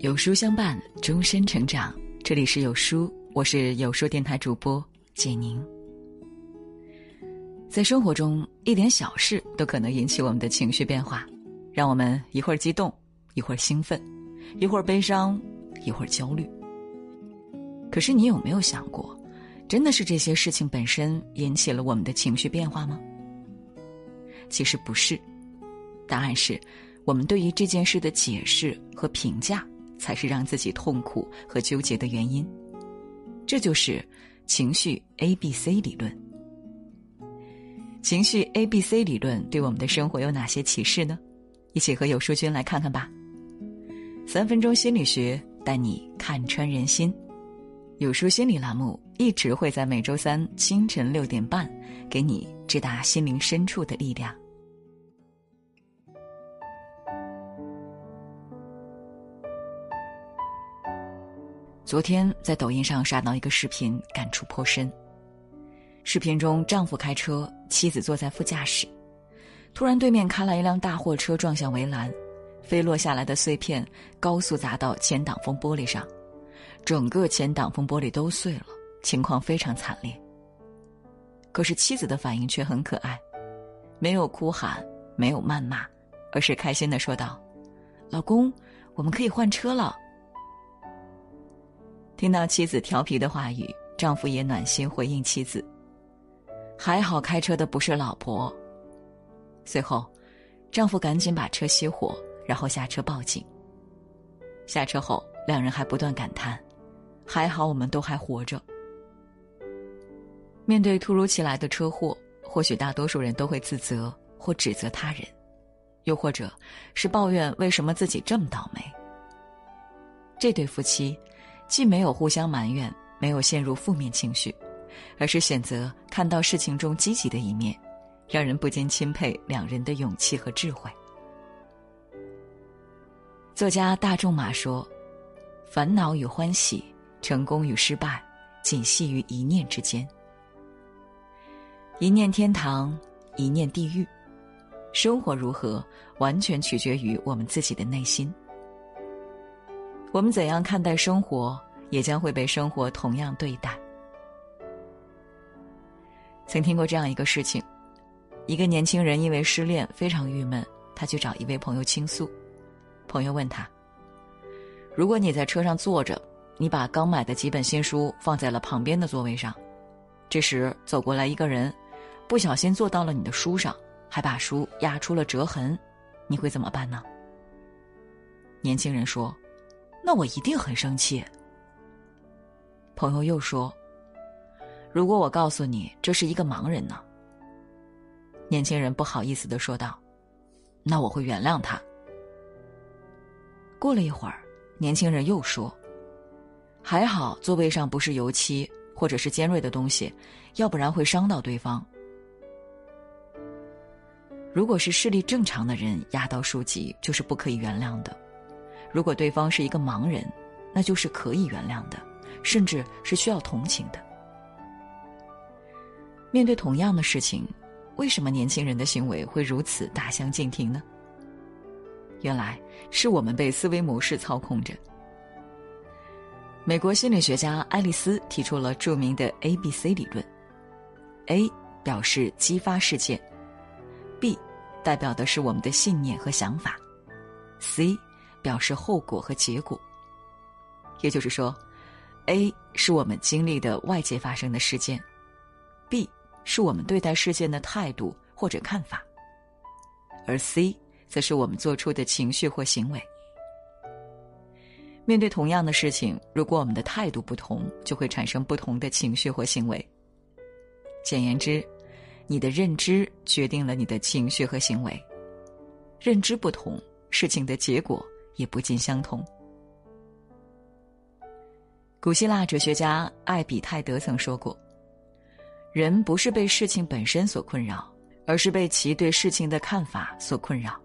有书相伴，终身成长。这里是有书，我是有书电台主播简宁。在生活中，一点小事都可能引起我们的情绪变化，让我们一会儿激动，一会儿兴奋，一会儿悲伤，一会儿焦虑。可是，你有没有想过，真的是这些事情本身引起了我们的情绪变化吗？其实不是，答案是我们对于这件事的解释和评价。才是让自己痛苦和纠结的原因，这就是情绪 A B C 理论。情绪 A B C 理论对我们的生活有哪些启示呢？一起和有书君来看看吧。三分钟心理学带你看穿人心，有书心理栏目一直会在每周三清晨六点半给你直达心灵深处的力量。昨天在抖音上刷到一个视频，感触颇深。视频中，丈夫开车，妻子坐在副驾驶，突然对面开来一辆大货车，撞向围栏，飞落下来的碎片高速砸到前挡风玻璃上，整个前挡风玻璃都碎了，情况非常惨烈。可是妻子的反应却很可爱，没有哭喊，没有谩骂，而是开心的说道：“老公，我们可以换车了。”听到妻子调皮的话语，丈夫也暖心回应妻子：“还好开车的不是老婆。”随后，丈夫赶紧把车熄火，然后下车报警。下车后，两人还不断感叹：“还好我们都还活着。”面对突如其来的车祸，或许大多数人都会自责或指责他人，又或者是抱怨为什么自己这么倒霉。这对夫妻。既没有互相埋怨，没有陷入负面情绪，而是选择看到事情中积极的一面，让人不禁钦佩两人的勇气和智慧。作家大仲马说：“烦恼与欢喜，成功与失败，仅系于一念之间。一念天堂，一念地狱。生活如何，完全取决于我们自己的内心。”我们怎样看待生活，也将会被生活同样对待。曾听过这样一个事情：一个年轻人因为失恋非常郁闷，他去找一位朋友倾诉。朋友问他：“如果你在车上坐着，你把刚买的几本新书放在了旁边的座位上，这时走过来一个人，不小心坐到了你的书上，还把书压出了折痕，你会怎么办呢？”年轻人说。那我一定很生气。朋友又说：“如果我告诉你这是一个盲人呢？”年轻人不好意思的说道：“那我会原谅他。”过了一会儿，年轻人又说：“还好座位上不是油漆或者是尖锐的东西，要不然会伤到对方。如果是视力正常的人压到书籍，就是不可以原谅的。”如果对方是一个盲人，那就是可以原谅的，甚至是需要同情的。面对同样的事情，为什么年轻人的行为会如此大相径庭呢？原来是我们被思维模式操控着。美国心理学家爱丽丝提出了著名的 A B C 理论：A 表示激发事件，B 代表的是我们的信念和想法，C。表示后果和结果，也就是说，A 是我们经历的外界发生的事件，B 是我们对待事件的态度或者看法，而 C 则是我们做出的情绪或行为。面对同样的事情，如果我们的态度不同，就会产生不同的情绪或行为。简言之，你的认知决定了你的情绪和行为，认知不同，事情的结果。也不尽相同。古希腊哲学家艾比泰德曾说过：“人不是被事情本身所困扰，而是被其对事情的看法所困扰。”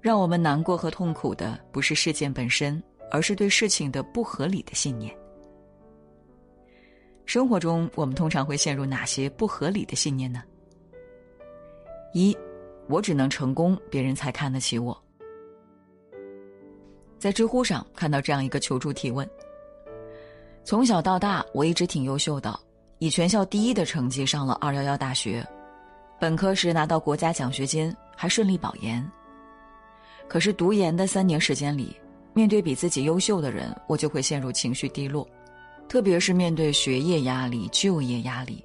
让我们难过和痛苦的不是事件本身，而是对事情的不合理的信念。生活中，我们通常会陷入哪些不合理的信念呢？一，我只能成功，别人才看得起我。在知乎上看到这样一个求助提问：从小到大，我一直挺优秀的，以全校第一的成绩上了二幺幺大学，本科时拿到国家奖学金，还顺利保研。可是读研的三年时间里，面对比自己优秀的人，我就会陷入情绪低落，特别是面对学业压力、就业压力，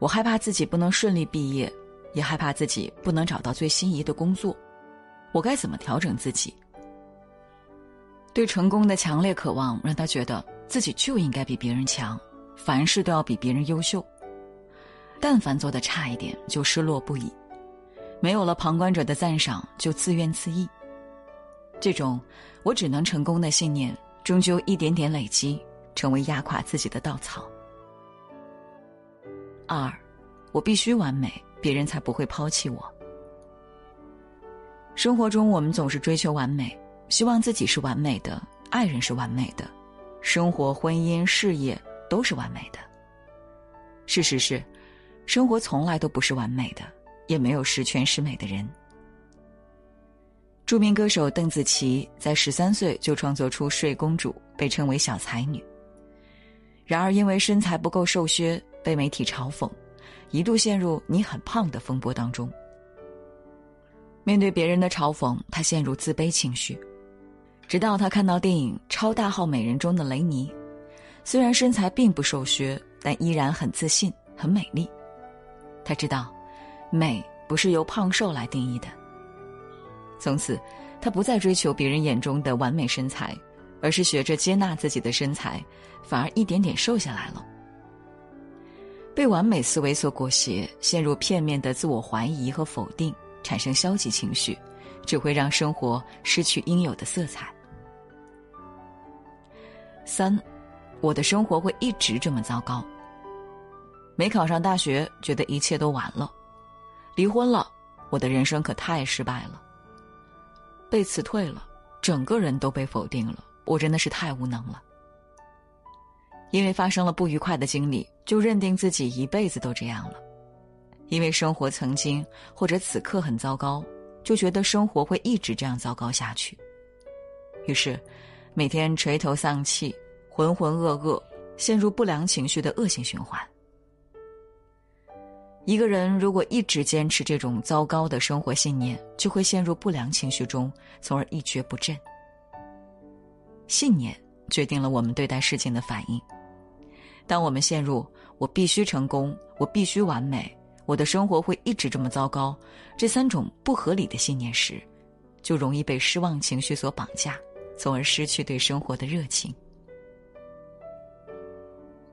我害怕自己不能顺利毕业，也害怕自己不能找到最心仪的工作。我该怎么调整自己？对成功的强烈渴望让他觉得自己就应该比别人强，凡事都要比别人优秀。但凡做的差一点，就失落不已；没有了旁观者的赞赏，就自怨自艾。这种“我只能成功”的信念，终究一点点累积，成为压垮自己的稻草。二，我必须完美，别人才不会抛弃我。生活中，我们总是追求完美，希望自己是完美的，爱人是完美的，生活、婚姻、事业都是完美的。事实是，生活从来都不是完美的，也没有十全十美的人。著名歌手邓紫棋在十三岁就创作出《睡公主》，被称为小才女。然而，因为身材不够瘦削，被媒体嘲讽，一度陷入“你很胖”的风波当中。面对别人的嘲讽，她陷入自卑情绪。直到他看到电影《超大号美人》中的雷尼，虽然身材并不瘦削，但依然很自信、很美丽。他知道，美不是由胖瘦来定义的。从此，他不再追求别人眼中的完美身材，而是学着接纳自己的身材，反而一点点瘦下来了。被完美思维所裹挟，陷入片面的自我怀疑和否定，产生消极情绪，只会让生活失去应有的色彩。三，我的生活会一直这么糟糕。没考上大学，觉得一切都完了；离婚了，我的人生可太失败了。被辞退了，整个人都被否定了。我真的是太无能了。因为发生了不愉快的经历，就认定自己一辈子都这样了。因为生活曾经或者此刻很糟糕，就觉得生活会一直这样糟糕下去。于是，每天垂头丧气、浑浑噩噩，陷入不良情绪的恶性循环。一个人如果一直坚持这种糟糕的生活信念，就会陷入不良情绪中，从而一蹶不振。信念决定了我们对待事情的反应。当我们陷入“我必须成功，我必须完美，我的生活会一直这么糟糕”这三种不合理的信念时，就容易被失望情绪所绑架，从而失去对生活的热情。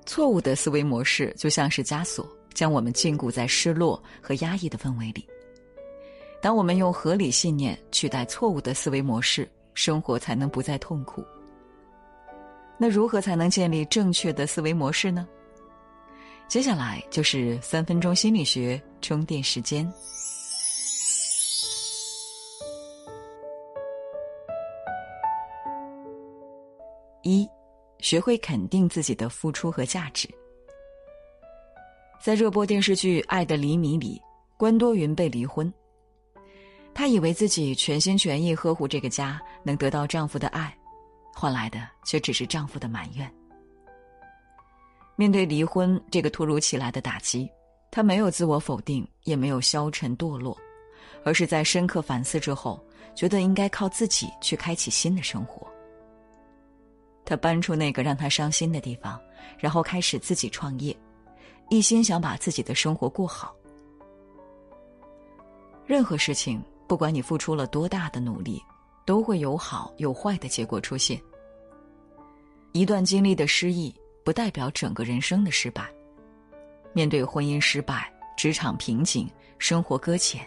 错误的思维模式就像是枷锁。将我们禁锢在失落和压抑的氛围里。当我们用合理信念取代错误的思维模式，生活才能不再痛苦。那如何才能建立正确的思维模式呢？接下来就是三分钟心理学充电时间。一，学会肯定自己的付出和价值。在热播电视剧《爱的厘米》里，关多云被离婚。她以为自己全心全意呵护这个家，能得到丈夫的爱，换来的却只是丈夫的埋怨。面对离婚这个突如其来的打击，她没有自我否定，也没有消沉堕落，而是在深刻反思之后，觉得应该靠自己去开启新的生活。他搬出那个让他伤心的地方，然后开始自己创业。一心想把自己的生活过好。任何事情，不管你付出了多大的努力，都会有好有坏的结果出现。一段经历的失意，不代表整个人生的失败。面对婚姻失败、职场瓶颈、生活搁浅，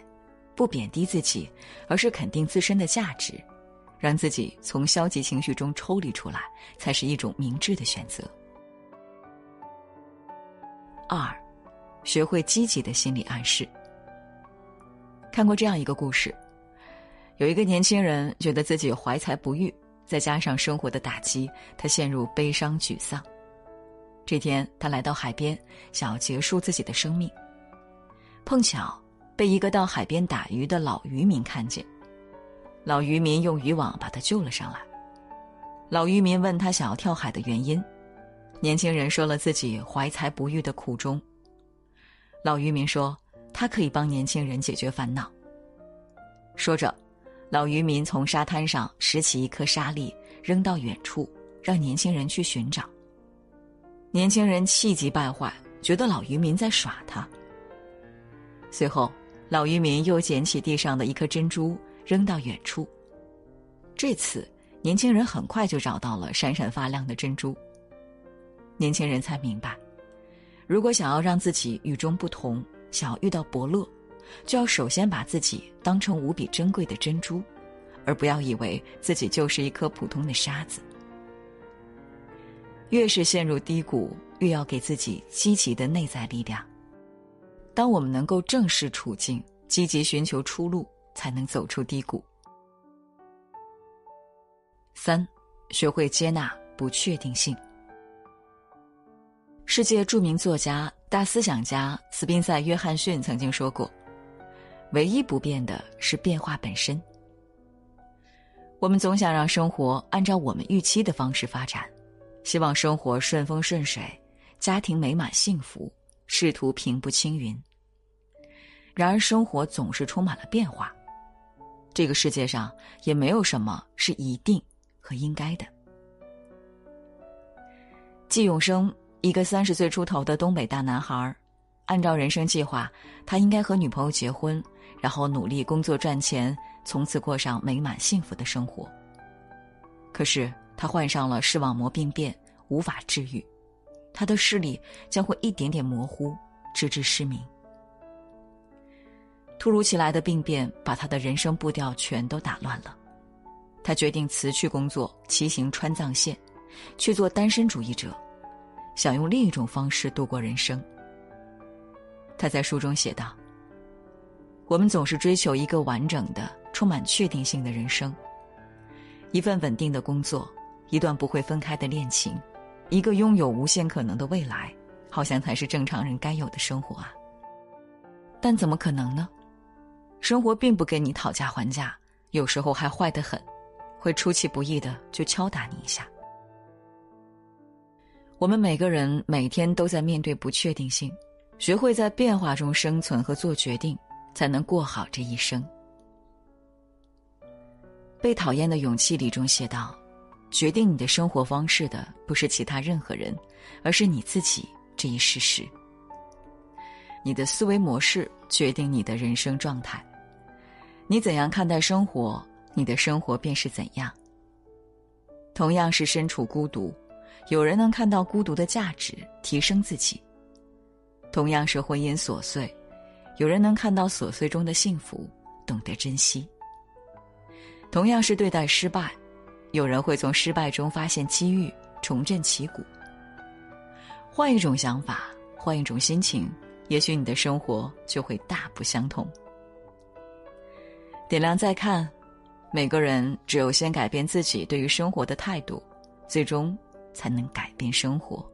不贬低自己，而是肯定自身的价值，让自己从消极情绪中抽离出来，才是一种明智的选择。二，学会积极的心理暗示。看过这样一个故事：有一个年轻人觉得自己怀才不遇，再加上生活的打击，他陷入悲伤沮丧。这天，他来到海边，想要结束自己的生命，碰巧被一个到海边打鱼的老渔民看见。老渔民用渔网把他救了上来，老渔民问他想要跳海的原因，年轻人说了自己怀才不遇的苦衷。老渔民说他可以帮年轻人解决烦恼。说着，老渔民从沙滩上拾起一颗沙粒，扔到远处，让年轻人去寻找。年轻人气急败坏，觉得老渔民在耍他。随后，老渔民又捡起地上的一颗珍珠，扔到远处。这次。年轻人很快就找到了闪闪发亮的珍珠。年轻人才明白，如果想要让自己与众不同，想要遇到伯乐，就要首先把自己当成无比珍贵的珍珠，而不要以为自己就是一颗普通的沙子。越是陷入低谷，越要给自己积极的内在力量。当我们能够正视处境，积极寻求出路，才能走出低谷。三，学会接纳不确定性。世界著名作家、大思想家斯宾塞·约翰逊曾经说过：“唯一不变的是变化本身。”我们总想让生活按照我们预期的方式发展，希望生活顺风顺水，家庭美满幸福，仕途平步青云。然而，生活总是充满了变化，这个世界上也没有什么是一定。和应该的。季永生，一个三十岁出头的东北大男孩，按照人生计划，他应该和女朋友结婚，然后努力工作赚钱，从此过上美满幸福的生活。可是他患上了视网膜病变，无法治愈，他的视力将会一点点模糊，直至失明。突如其来的病变把他的人生步调全都打乱了。他决定辞去工作，骑行川藏线，去做单身主义者，想用另一种方式度过人生。他在书中写道：“我们总是追求一个完整的、充满确定性的人生，一份稳定的工作，一段不会分开的恋情，一个拥有无限可能的未来，好像才是正常人该有的生活啊。但怎么可能呢？生活并不跟你讨价还价，有时候还坏得很。”会出其不意的就敲打你一下。我们每个人每天都在面对不确定性，学会在变化中生存和做决定，才能过好这一生。被讨厌的勇气里中写道：“决定你的生活方式的不是其他任何人，而是你自己。”这一事实，你的思维模式决定你的人生状态，你怎样看待生活？你的生活便是怎样。同样是身处孤独，有人能看到孤独的价值，提升自己；同样是婚姻琐碎，有人能看到琐碎中的幸福，懂得珍惜；同样是对待失败，有人会从失败中发现机遇，重振旗鼓。换一种想法，换一种心情，也许你的生活就会大不相同。点亮再看。每个人只有先改变自己对于生活的态度，最终才能改变生活。